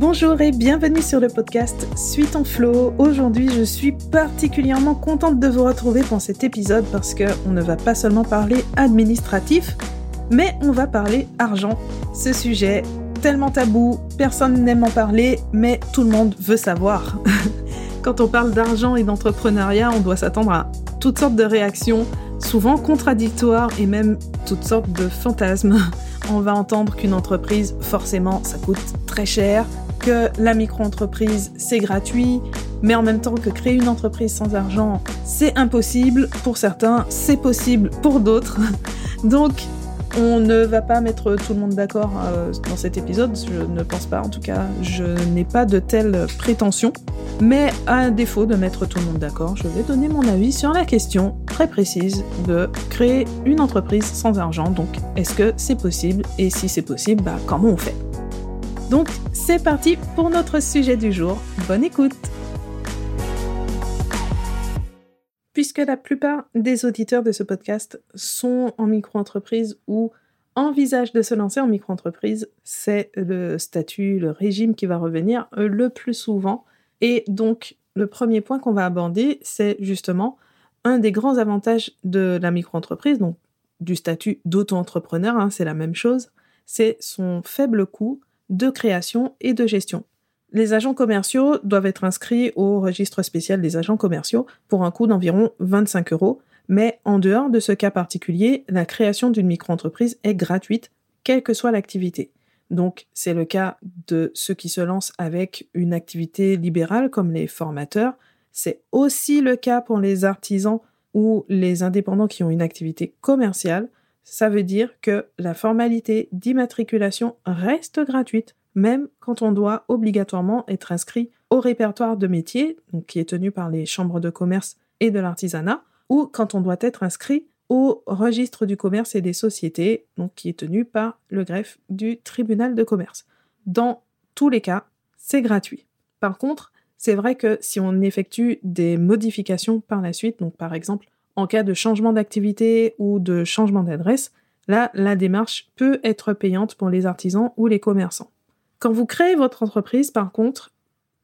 Bonjour et bienvenue sur le podcast Suite en Flow. Aujourd'hui, je suis particulièrement contente de vous retrouver pour cet épisode parce qu'on ne va pas seulement parler administratif, mais on va parler argent. Ce sujet tellement tabou, personne n'aime en parler, mais tout le monde veut savoir. Quand on parle d'argent et d'entrepreneuriat, on doit s'attendre à toutes sortes de réactions, souvent contradictoires et même toutes sortes de fantasmes. On va entendre qu'une entreprise, forcément, ça coûte très cher, que la micro-entreprise, c'est gratuit, mais en même temps que créer une entreprise sans argent, c'est impossible. Pour certains, c'est possible pour d'autres. Donc, on ne va pas mettre tout le monde d'accord euh, dans cet épisode, je ne pense pas, en tout cas, je n'ai pas de telles prétentions. Mais à défaut de mettre tout le monde d'accord, je vais donner mon avis sur la question très précise de créer une entreprise sans argent. Donc, est-ce que c'est possible Et si c'est possible, bah, comment on fait? Donc, c'est parti pour notre sujet du jour. Bonne écoute Puisque la plupart des auditeurs de ce podcast sont en micro-entreprise ou envisagent de se lancer en micro-entreprise, c'est le statut, le régime qui va revenir le plus souvent. Et donc, le premier point qu'on va aborder, c'est justement un des grands avantages de la micro-entreprise, donc du statut d'auto-entrepreneur, hein, c'est la même chose, c'est son faible coût de création et de gestion. Les agents commerciaux doivent être inscrits au registre spécial des agents commerciaux pour un coût d'environ 25 euros, mais en dehors de ce cas particulier, la création d'une micro-entreprise est gratuite, quelle que soit l'activité. Donc c'est le cas de ceux qui se lancent avec une activité libérale comme les formateurs. C'est aussi le cas pour les artisans ou les indépendants qui ont une activité commerciale. Ça veut dire que la formalité d'immatriculation reste gratuite même quand on doit obligatoirement être inscrit au répertoire de métiers, donc qui est tenu par les chambres de commerce et de l'artisanat, ou quand on doit être inscrit au registre du commerce et des sociétés, qui est tenu par le greffe du tribunal de commerce. Dans tous les cas, c'est gratuit. Par contre, c'est vrai que si on effectue des modifications par la suite, donc par exemple en cas de changement d'activité ou de changement d'adresse, là, la démarche peut être payante pour les artisans ou les commerçants. Quand vous créez votre entreprise, par contre,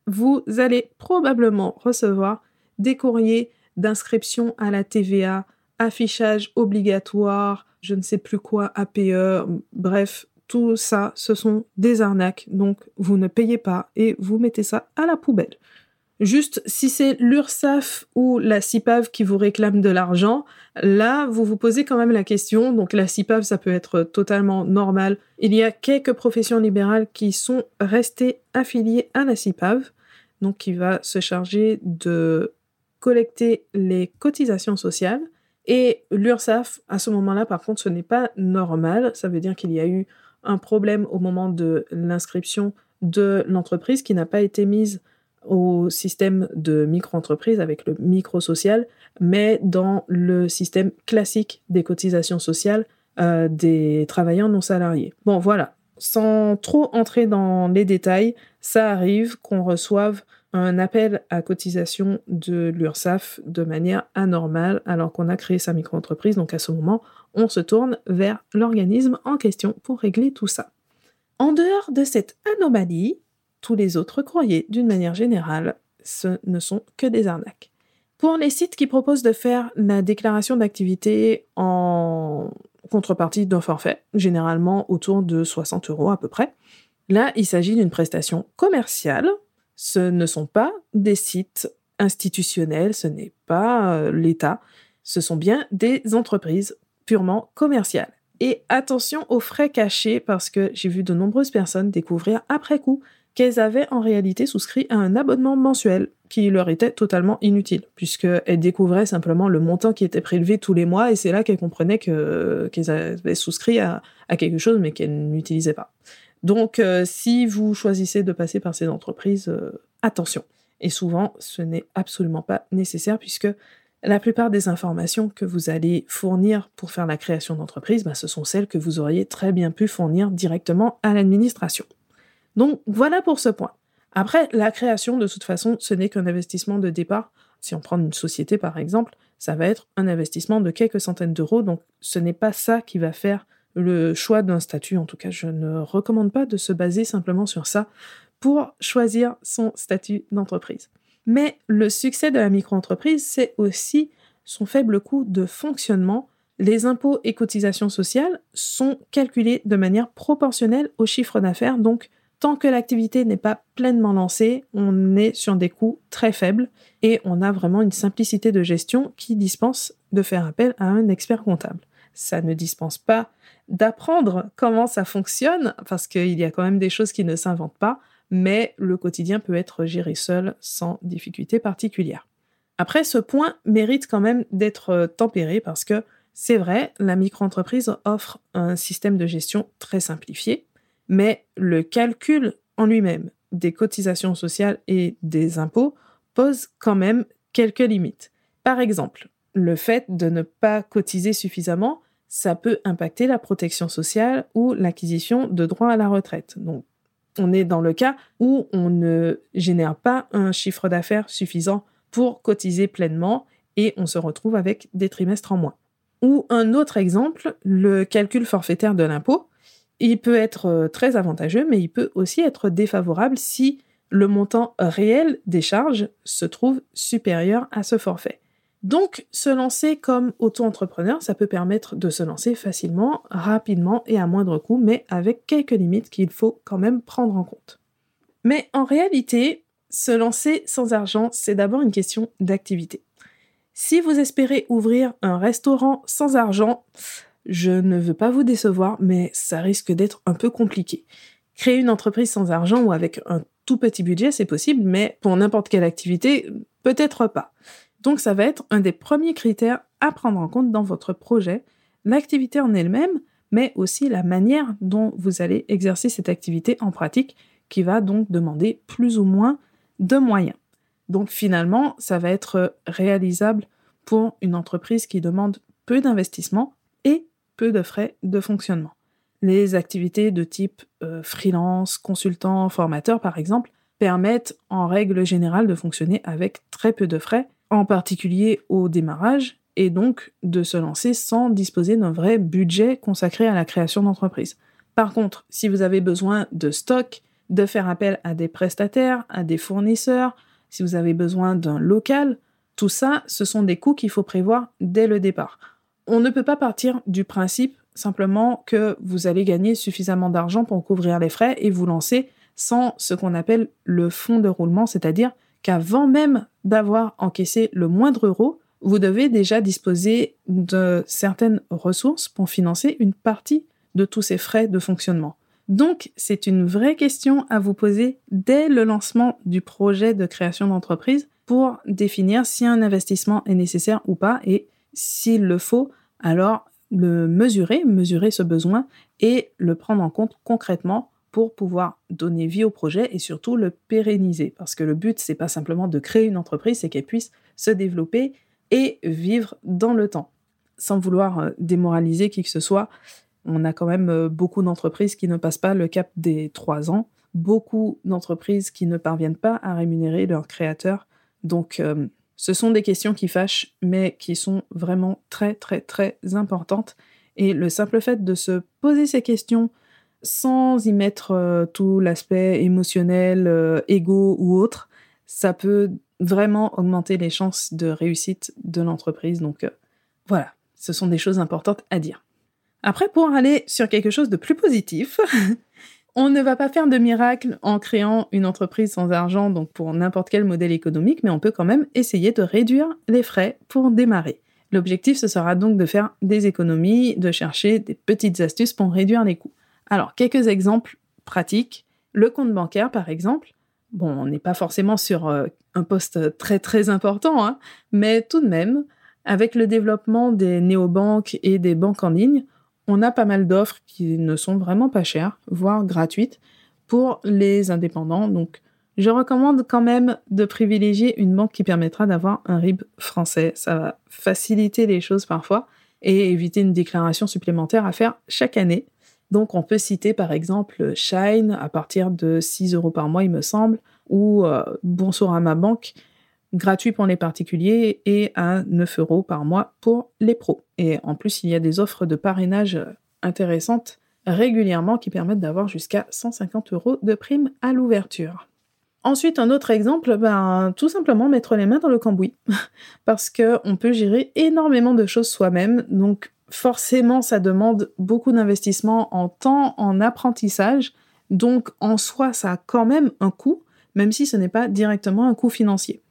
vous allez probablement recevoir des courriers d'inscription à la TVA, affichage obligatoire, je ne sais plus quoi, APE, bref, tout ça, ce sont des arnaques. Donc, vous ne payez pas et vous mettez ça à la poubelle. Juste, si c'est l'URSSAF ou la CIPAV qui vous réclame de l'argent, là, vous vous posez quand même la question. Donc, la CIPAV, ça peut être totalement normal. Il y a quelques professions libérales qui sont restées affiliées à la CIPAV, donc qui va se charger de collecter les cotisations sociales. Et l'URSSAF, à ce moment-là, par contre, ce n'est pas normal. Ça veut dire qu'il y a eu un problème au moment de l'inscription de l'entreprise qui n'a pas été mise au système de micro-entreprise avec le micro-social, mais dans le système classique des cotisations sociales euh, des travailleurs non salariés. Bon, voilà. Sans trop entrer dans les détails, ça arrive qu'on reçoive un appel à cotisation de l'URSSAF de manière anormale alors qu'on a créé sa micro-entreprise. Donc à ce moment, on se tourne vers l'organisme en question pour régler tout ça. En dehors de cette anomalie, les autres courriers, d'une manière générale, ce ne sont que des arnaques. Pour les sites qui proposent de faire la déclaration d'activité en contrepartie d'un forfait, généralement autour de 60 euros à peu près, là, il s'agit d'une prestation commerciale. Ce ne sont pas des sites institutionnels, ce n'est pas euh, l'État, ce sont bien des entreprises purement commerciales. Et attention aux frais cachés parce que j'ai vu de nombreuses personnes découvrir après coup qu'elles avaient en réalité souscrit à un abonnement mensuel qui leur était totalement inutile, puisqu'elles découvraient simplement le montant qui était prélevé tous les mois, et c'est là qu'elles comprenaient qu'elles avaient souscrit à, quelque chose, mais qu'elles n'utilisaient pas. Donc, euh, si vous choisissez de passer par ces entreprises, euh, attention. Et souvent, ce n'est absolument pas nécessaire, puisque la plupart des informations que vous allez fournir pour faire la création d'entreprise, bah, ce sont celles que vous auriez très bien pu fournir directement à l'administration. Donc voilà pour ce point. Après, la création, de toute façon, ce n'est qu'un investissement de départ. Si on prend une société, par exemple, ça va être un investissement de quelques centaines d'euros. Donc ce n'est pas ça qui va faire le choix d'un statut. En tout cas, je ne recommande pas de se baser simplement sur ça, pour choisir son statut d'entreprise. Mais le succès de la micro-entreprise, c'est aussi son faible coût de fonctionnement. Les impôts et cotisations sociales sont calculés de manière proportionnelle au chiffre d'affaires, tant que l'activité n'est pas pleinement lancée, on est sur des coûts très faibles et on a vraiment une simplicité de gestion qui dispense de faire appel à un expert comptable. Ça ne dispense pas d'apprendre comment ça fonctionne, parce qu'il y a quand même des choses qui ne s'inventent pas, mais le quotidien peut être géré seul sans difficulté particulière. Après, ce point mérite quand même d'être tempéré parce que c'est vrai, la micro-entreprise offre un système de gestion très simplifié, mais le calcul en lui-même des cotisations sociales et des impôts pose quand même quelques limites. Par exemple, le fait de ne pas cotiser suffisamment, ça peut impacter la protection sociale ou l'acquisition de droits à la retraite. Donc, on est dans le cas où on ne génère pas un chiffre d'affaires suffisant pour cotiser pleinement et on se retrouve avec des trimestres en moins. Ou un autre exemple, le calcul forfaitaire de l'impôt. Il peut être euh, très avantageux, mais il peut aussi être défavorable si le montant réel des charges se trouve supérieur à ce forfait. Donc, se lancer comme auto-entrepreneur, ça peut permettre de se lancer facilement, rapidement et à moindre coût, mais avec quelques limites qu'il faut quand même prendre en compte. Mais en réalité, se lancer sans argent, c'est d'abord une question d'activité. Si vous espérez ouvrir un restaurant sans argent, je ne veux pas vous décevoir, mais ça risque d'être un peu compliqué. Créer une entreprise sans argent ou avec un tout petit budget, c'est possible, mais pour n'importe quelle activité, peut-être pas. Donc ça va être un des premiers critères à prendre en compte dans votre projet, l'activité en elle-même, mais aussi la manière dont vous allez exercer cette activité en pratique, qui va donc demander plus ou moins de moyens. Donc finalement, ça va être réalisable pour une entreprise qui demande peu d'investissement et peu de frais de fonctionnement. Les activités de type euh, freelance, consultant, formateur par exemple, permettent en règle générale de fonctionner avec très peu de frais, en particulier au démarrage, et donc de se lancer sans disposer d'un vrai budget consacré à la création d'entreprise. Par contre, si vous avez besoin de stock, de faire appel à des prestataires, à des fournisseurs, si vous avez besoin d'un local, tout ça, ce sont des coûts qu'il faut prévoir dès le départ. On ne peut pas partir du principe simplement que vous allez gagner suffisamment d'argent pour couvrir les frais et vous lancer sans ce qu'on appelle le fonds de roulement, c'est-à-dire qu'avant même d'avoir encaissé le moindre euro, vous devez déjà disposer de certaines ressources pour financer une partie de tous ces frais de fonctionnement. Donc, c'est une vraie question à vous poser dès le lancement du projet de création d'entreprise pour définir si un investissement est nécessaire ou pas et s'il le faut, alors le mesurer, mesurer ce besoin et le prendre en compte concrètement pour pouvoir donner vie au projet et surtout le pérenniser. Parce que le but, c'est pas simplement de créer une entreprise, c'est qu'elle puisse se développer et vivre dans le temps. Sans vouloir euh, démoraliser qui que ce soit, on a quand même euh, beaucoup d'entreprises qui ne passent pas le cap des trois ans, beaucoup d'entreprises qui ne parviennent pas à rémunérer leurs créateurs. Donc, euh, ce sont des questions qui fâchent, mais qui sont vraiment très, très, très importantes. Et le simple fait de se poser ces questions sans y mettre euh, tout l'aspect émotionnel, égo ou autre, ça peut vraiment augmenter les chances de réussite de l'entreprise. Donc, voilà, ce sont des choses importantes à dire. Après, pour aller sur quelque chose de plus positif, on ne va pas faire de miracle en créant une entreprise sans argent, donc pour n'importe quel modèle économique, mais on peut quand même essayer de réduire les frais pour démarrer. L'objectif, ce sera donc de faire des économies, de chercher des petites astuces pour réduire les coûts. Alors, quelques exemples pratiques. Le compte bancaire, par exemple. Bon, on n'est pas forcément sur euh, un poste très très important, hein, mais tout de même, avec le développement des néobanques et des banques en ligne, on a pas mal d'offres qui ne sont vraiment pas chères, voire gratuites, pour les indépendants. Donc, je recommande quand même de privilégier une banque qui permettra d'avoir un RIB français. Ça va faciliter les choses parfois et éviter une déclaration supplémentaire à faire chaque année. Donc, on peut citer par exemple Shine à partir de 6 euros par mois, il me semble, ou euh, Bonsoir à ma banque gratuit pour les particuliers et à 9 euros par mois pour les pros. Et en plus, il y a des offres de parrainage intéressantes régulièrement qui permettent d'avoir jusqu'à 150 euros de prime à l'ouverture. Ensuite, un autre exemple, ben, tout simplement mettre les mains dans le cambouis, parce qu'on peut gérer énormément de choses soi-même, donc forcément, ça demande beaucoup d'investissement en temps, en apprentissage, donc en soi, ça a quand même un coût, même si ce n'est pas directement un coût financier.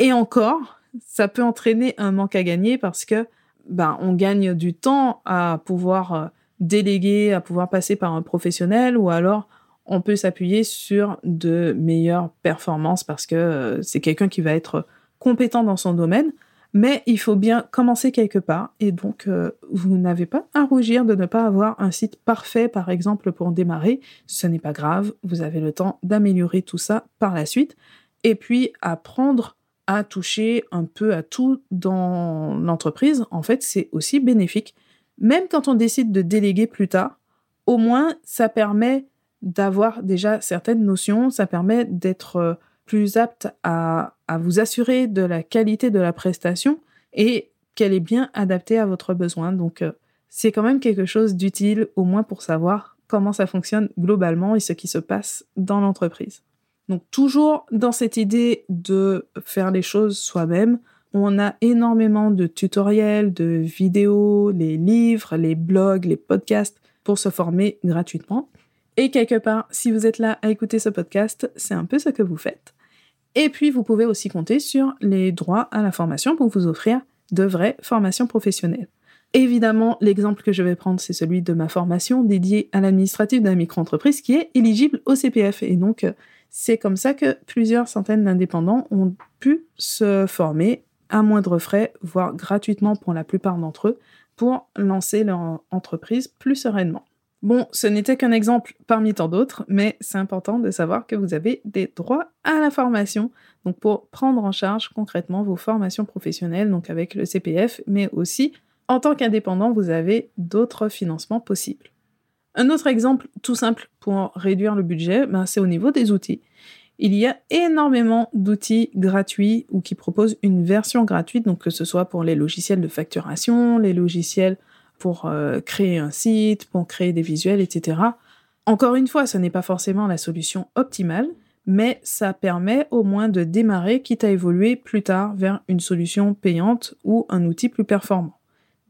Et encore, ça peut entraîner un manque à gagner parce que ben, on gagne du temps à pouvoir euh, déléguer, à pouvoir passer par un professionnel, ou alors on peut s'appuyer sur de meilleures performances parce que euh, c'est quelqu'un qui va être compétent dans son domaine. Mais il faut bien commencer quelque part et donc euh, vous n'avez pas à rougir de ne pas avoir un site parfait par exemple pour démarrer. Ce n'est pas grave, vous avez le temps d'améliorer tout ça par la suite et puis apprendre toucher un peu à tout dans l'entreprise. En fait, c'est aussi bénéfique. Même quand on décide de déléguer plus tard, au moins ça permet d'avoir déjà certaines notions, ça permet d'être euh, plus apte à, vous assurer de la qualité de la prestation et qu'elle est bien adaptée à votre besoin. Donc euh, c'est quand même quelque chose d'utile au moins pour savoir comment ça fonctionne globalement et ce qui se passe dans l'entreprise. Donc toujours dans cette idée de faire les choses soi-même, on a énormément de tutoriels, de vidéos, les livres, les blogs, les podcasts pour se former gratuitement. Et quelque part, si vous êtes là à écouter ce podcast, c'est un peu ce que vous faites. Et puis, vous pouvez aussi compter sur les droits à la formation pour vous offrir de vraies formations professionnelles. Évidemment, l'exemple que je vais prendre, c'est celui de ma formation dédiée à l'administratif d'un micro-entreprise qui est éligible au CPF. Et donc, c'est comme ça que plusieurs centaines d'indépendants ont pu se former à moindre frais, voire gratuitement pour la plupart d'entre eux, pour lancer leur entreprise plus sereinement. Bon, ce n'était qu'un exemple parmi tant d'autres, mais c'est important de savoir que vous avez des droits à la formation, donc pour prendre en charge concrètement vos formations professionnelles, donc avec le CPF, mais aussi en tant qu'indépendant, vous avez d'autres financements possibles. Un autre exemple tout simple pour réduire le budget, ben, c'est au niveau des outils. Il y a énormément d'outils gratuits ou qui proposent une version gratuite, donc que ce soit pour les logiciels de facturation, les logiciels pour euh, créer un site, pour créer des visuels, etc. Encore une fois, ce n'est pas forcément la solution optimale, mais ça permet au moins de démarrer, quitte à évoluer plus tard vers une solution payante ou un outil plus performant.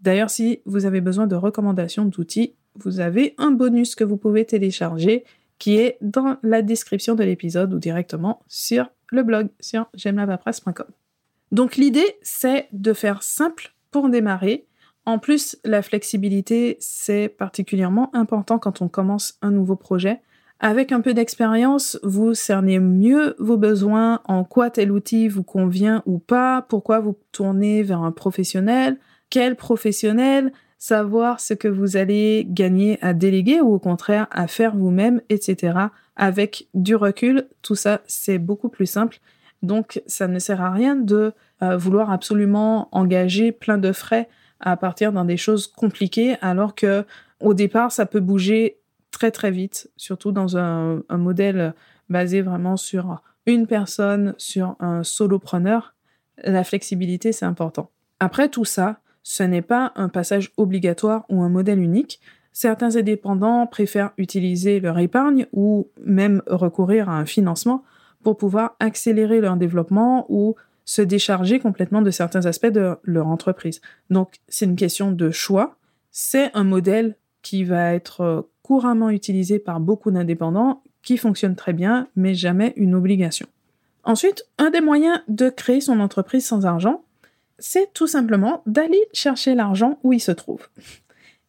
D'ailleurs, si vous avez besoin de recommandations d'outils, vous avez un bonus que vous pouvez télécharger qui est dans la description de l'épisode ou directement sur le blog sur j'aime-la-paperasse.com. Donc l'idée, c'est de faire simple pour démarrer en plus, la flexibilité, c'est particulièrement important quand on commence un nouveau projet. Avec un peu d'expérience, vous cernez mieux vos besoins, en quoi tel outil vous convient ou pas, pourquoi vous tournez vers un professionnel, quel professionnel, savoir ce que vous allez gagner à déléguer ou au contraire à faire vous-même, etc. Avec du recul, tout ça, c'est beaucoup plus simple. Donc, ça ne sert à rien de euh, vouloir absolument engager plein de frais à partir dans des choses compliquées, alors que au départ, ça peut bouger très très vite, surtout dans un, un modèle basé vraiment sur une personne, sur un solopreneur. La flexibilité, c'est important. Après tout ça, ce n'est pas un passage obligatoire ou un modèle unique. Certains indépendants préfèrent utiliser leur épargne ou même recourir à un financement pour pouvoir accélérer leur développement ou se décharger complètement de certains aspects de leur entreprise. Donc, c'est une question de choix. C'est un modèle qui va être couramment utilisé par beaucoup d'indépendants, qui fonctionne très bien, mais jamais une obligation. Ensuite, un des moyens de créer son entreprise sans argent, c'est tout simplement d'aller chercher l'argent où il se trouve.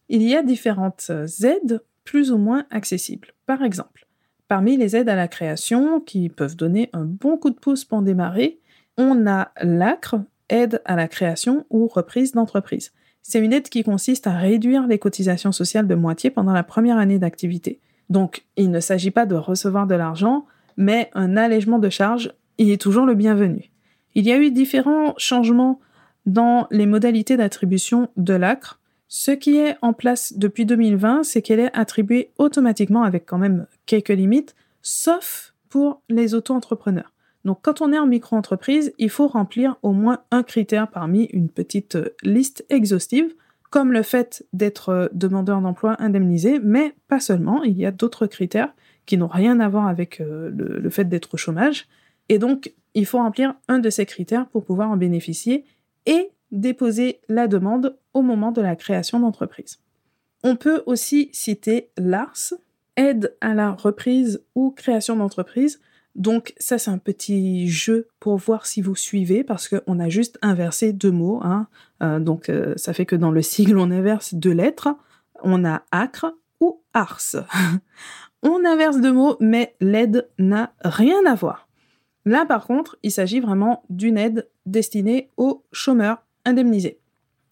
Il y a différentes aides plus ou moins accessibles. Par exemple, parmi les aides à la création qui peuvent donner un bon coup de pouce pour démarrer, on a l'ACRE, aide à la création ou reprise d'entreprise. C'est une aide qui consiste à réduire les cotisations sociales de moitié pendant la première année d'activité. Donc, il ne s'agit pas de recevoir de l'argent, mais un allègement de charges y est toujours le bienvenu. Il y a eu différents changements dans les modalités d'attribution de l'ACRE. Ce qui est en place depuis 2020, c'est qu'elle est attribuée automatiquement avec quand même quelques limites, sauf pour les auto-entrepreneurs. Donc quand on est en micro-entreprise, il faut remplir au moins un critère parmi une petite euh, liste exhaustive. comme le fait d'être demandeur d'emploi indemnisé, mais pas seulement, il y a d'autres critères qui n'ont rien à voir avec le, le fait d'être au chômage. Et donc, il faut remplir un de ces critères pour pouvoir en bénéficier et déposer la demande au moment de la création d'entreprise. On peut aussi citer l'ARS, aide à la reprise ou création d'entreprise. Donc ça, c'est un petit jeu pour voir si vous suivez, parce qu'on a juste inversé deux mots. Hein. Euh, donc euh, ça fait que dans le sigle, on inverse deux lettres. On a acre ou ars. on inverse deux mots, mais l'aide n'a rien à voir. Là, par contre, il s'agit vraiment d'une aide destinée aux chômeurs indemnisés.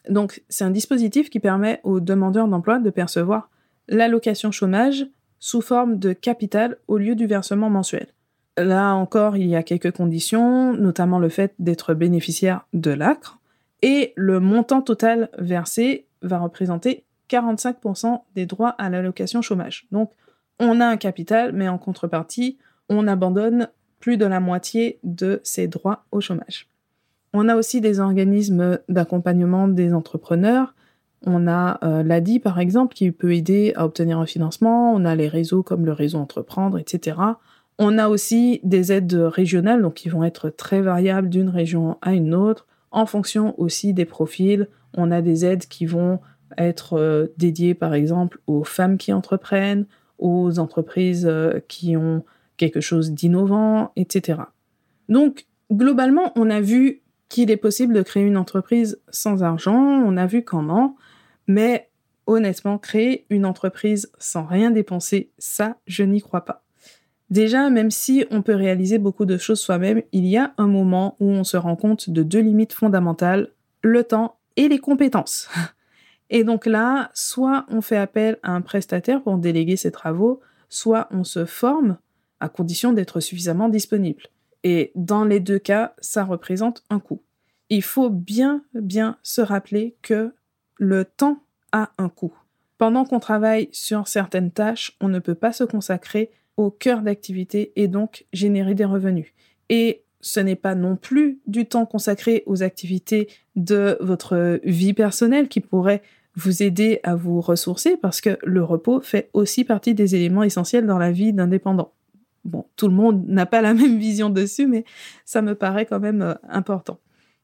Donc, c'est un dispositif qui permet aux demandeurs d'emploi de percevoir l'allocation chômage sous forme de capital au lieu du versement mensuel. Là encore, il y a quelques conditions, notamment le fait d'être bénéficiaire de l'ACRE, et le montant total versé va représenter 45% des droits à l'allocation chômage. Donc, on a un capital, mais en contrepartie, on abandonne plus de la moitié de ses droits au chômage. On a aussi des organismes d'accompagnement des entrepreneurs. On a euh, l'ADI, par exemple, qui peut aider à obtenir un financement. On a les réseaux comme le réseau Entreprendre, etc. On a aussi des aides régionales, donc qui vont être très variables d'une région à une autre, en fonction aussi des profils. On a des aides qui vont être euh, dédiées, par exemple, aux femmes qui entreprennent, aux entreprises euh, qui ont quelque chose d'innovant, etc. Donc, globalement, on a vu qu'il est possible de créer une entreprise sans argent, on a vu comment, mais honnêtement, créer une entreprise sans rien dépenser, ça, je n'y crois pas. Déjà, même si on peut réaliser beaucoup de choses soi-même, il y a un moment où on se rend compte de deux limites fondamentales, le temps et les compétences. Et donc là, soit on fait appel à un prestataire pour déléguer ses travaux, soit on se forme à condition d'être suffisamment disponible. Et dans les deux cas, ça représente un coût. Il faut bien, bien se rappeler que le temps a un coût. Pendant qu'on travaille sur certaines tâches, on ne peut pas se consacrer au cœur d'activité et donc générer des revenus. Et ce n'est pas non plus du temps consacré aux activités de votre vie personnelle qui pourrait vous aider à vous ressourcer parce que le repos fait aussi partie des éléments essentiels dans la vie d'indépendant. Bon, tout le monde n'a pas la même vision dessus, mais ça me paraît quand même euh, important.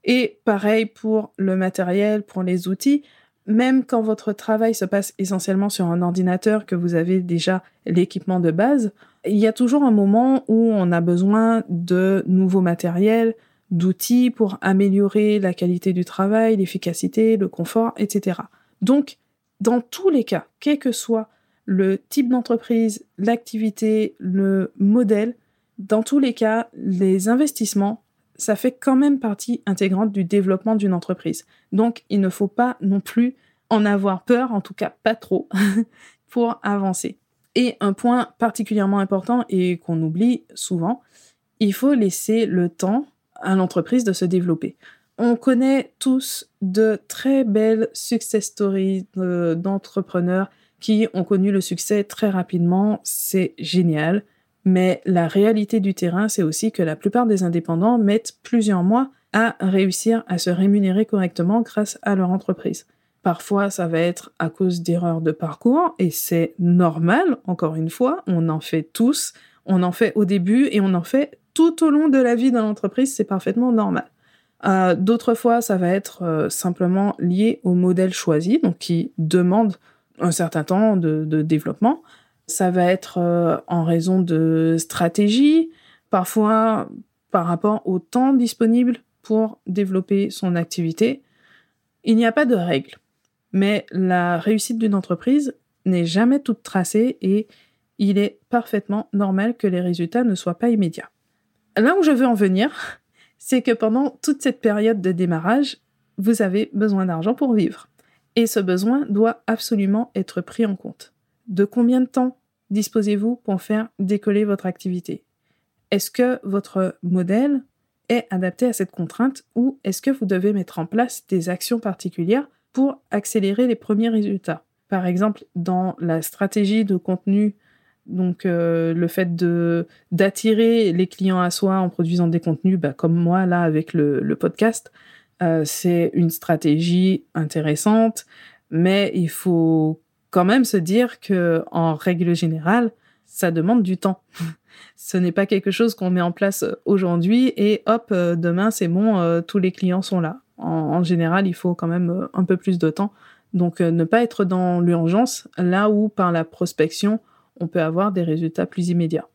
Et pareil pour le matériel, pour les outils, même quand votre travail se passe essentiellement sur un ordinateur, que vous avez déjà l'équipement de base, il y a toujours un moment où on a besoin de nouveaux matériels, d'outils pour améliorer la qualité du travail, l'efficacité, le confort, etc. Donc, dans tous les cas, quel que soit le type d'entreprise, l'activité, le modèle, dans tous les cas, les investissements, ça fait quand même partie intégrante du développement d'une entreprise. Donc, il ne faut pas non plus en avoir peur, en tout cas pas trop, pour avancer. Et un point particulièrement important et qu'on oublie souvent, il faut laisser le temps à l'entreprise de se développer. On connaît tous de très belles success stories euh, d'entrepreneurs qui ont connu le succès très rapidement. C'est génial. Mais la réalité du terrain, c'est aussi que la plupart des indépendants mettent plusieurs mois à réussir à se rémunérer correctement grâce à leur entreprise. Parfois, ça va être à cause d'erreurs de parcours et c'est normal, encore une fois, on en fait tous, on en fait au début et on en fait tout au long de la vie dans l'entreprise, c'est parfaitement normal. Euh, d'autres fois, ça va être euh, simplement lié au modèle choisi, donc qui demande un certain temps de, développement. Ça va être euh, en raison de stratégie, parfois par rapport au temps disponible pour développer son activité. Il n'y a pas de règle, mais la réussite d'une entreprise n'est jamais toute tracée et il est parfaitement normal que les résultats ne soient pas immédiats. Là où je veux en venir, c'est que pendant toute cette période de démarrage, vous avez besoin d'argent pour vivre. Et ce besoin doit absolument être pris en compte. De combien de temps disposez-vous pour faire décoller votre activité? Est-ce que votre modèle est adapté à cette contrainte ou est-ce que vous devez mettre en place des actions particulières pour accélérer les premiers résultats? Par exemple, dans la stratégie de contenu, donc euh, le fait d'attirer les clients à soi en produisant des contenus, bah, comme moi là avec le podcast, euh, c'est une stratégie intéressante. Mais il faut quand même se dire que, en règle générale, ça demande du temps. Ce n'est pas quelque chose qu'on met en place aujourd'hui et hop, demain c'est bon, tous les clients sont là. En, général, il faut quand même un peu plus de temps. Donc ne pas être dans l'urgence, là où par la prospection, on peut avoir des résultats plus immédiats.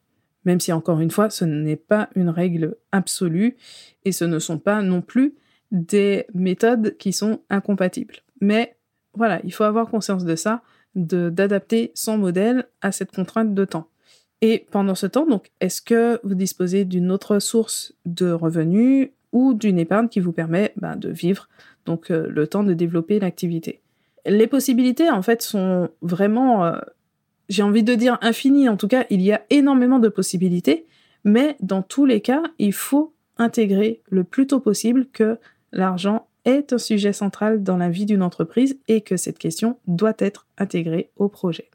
Même si encore une fois, ce n'est pas une règle absolue et ce ne sont pas non plus des méthodes qui sont incompatibles. Mais voilà, il faut avoir conscience de ça, d'adapter son modèle à cette contrainte de temps. Et pendant ce temps, donc, est-ce que vous disposez d'une autre source de revenus ou d'une épargne qui vous permet ben, de vivre donc euh, le temps de développer l'activité? Les possibilités, en fait, sont vraiment euh, j'ai envie de dire infini, en tout cas, il y a énormément de possibilités, mais dans tous les cas, il faut intégrer le plus tôt possible que l'argent est un sujet central dans la vie d'une entreprise et que cette question doit être intégrée au projet.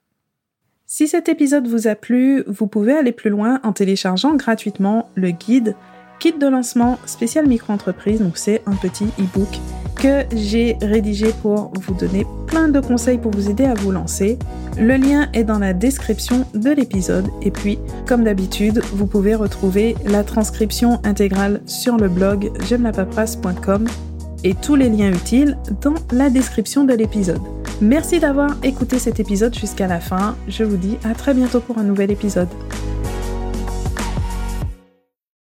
Si cet épisode vous a plu, vous pouvez aller plus loin en téléchargeant gratuitement le guide Kit de lancement spécial micro-entreprise, donc c'est un petit e-book que j'ai rédigé pour vous donner plein de conseils pour vous aider à vous lancer. Le lien est dans la description de l'épisode et puis, comme d'habitude, vous pouvez retrouver la transcription intégrale sur le blog j'aime et tous les liens utiles dans la description de l'épisode. Merci d'avoir écouté cet épisode jusqu'à la fin. Je vous dis à très bientôt pour un nouvel épisode.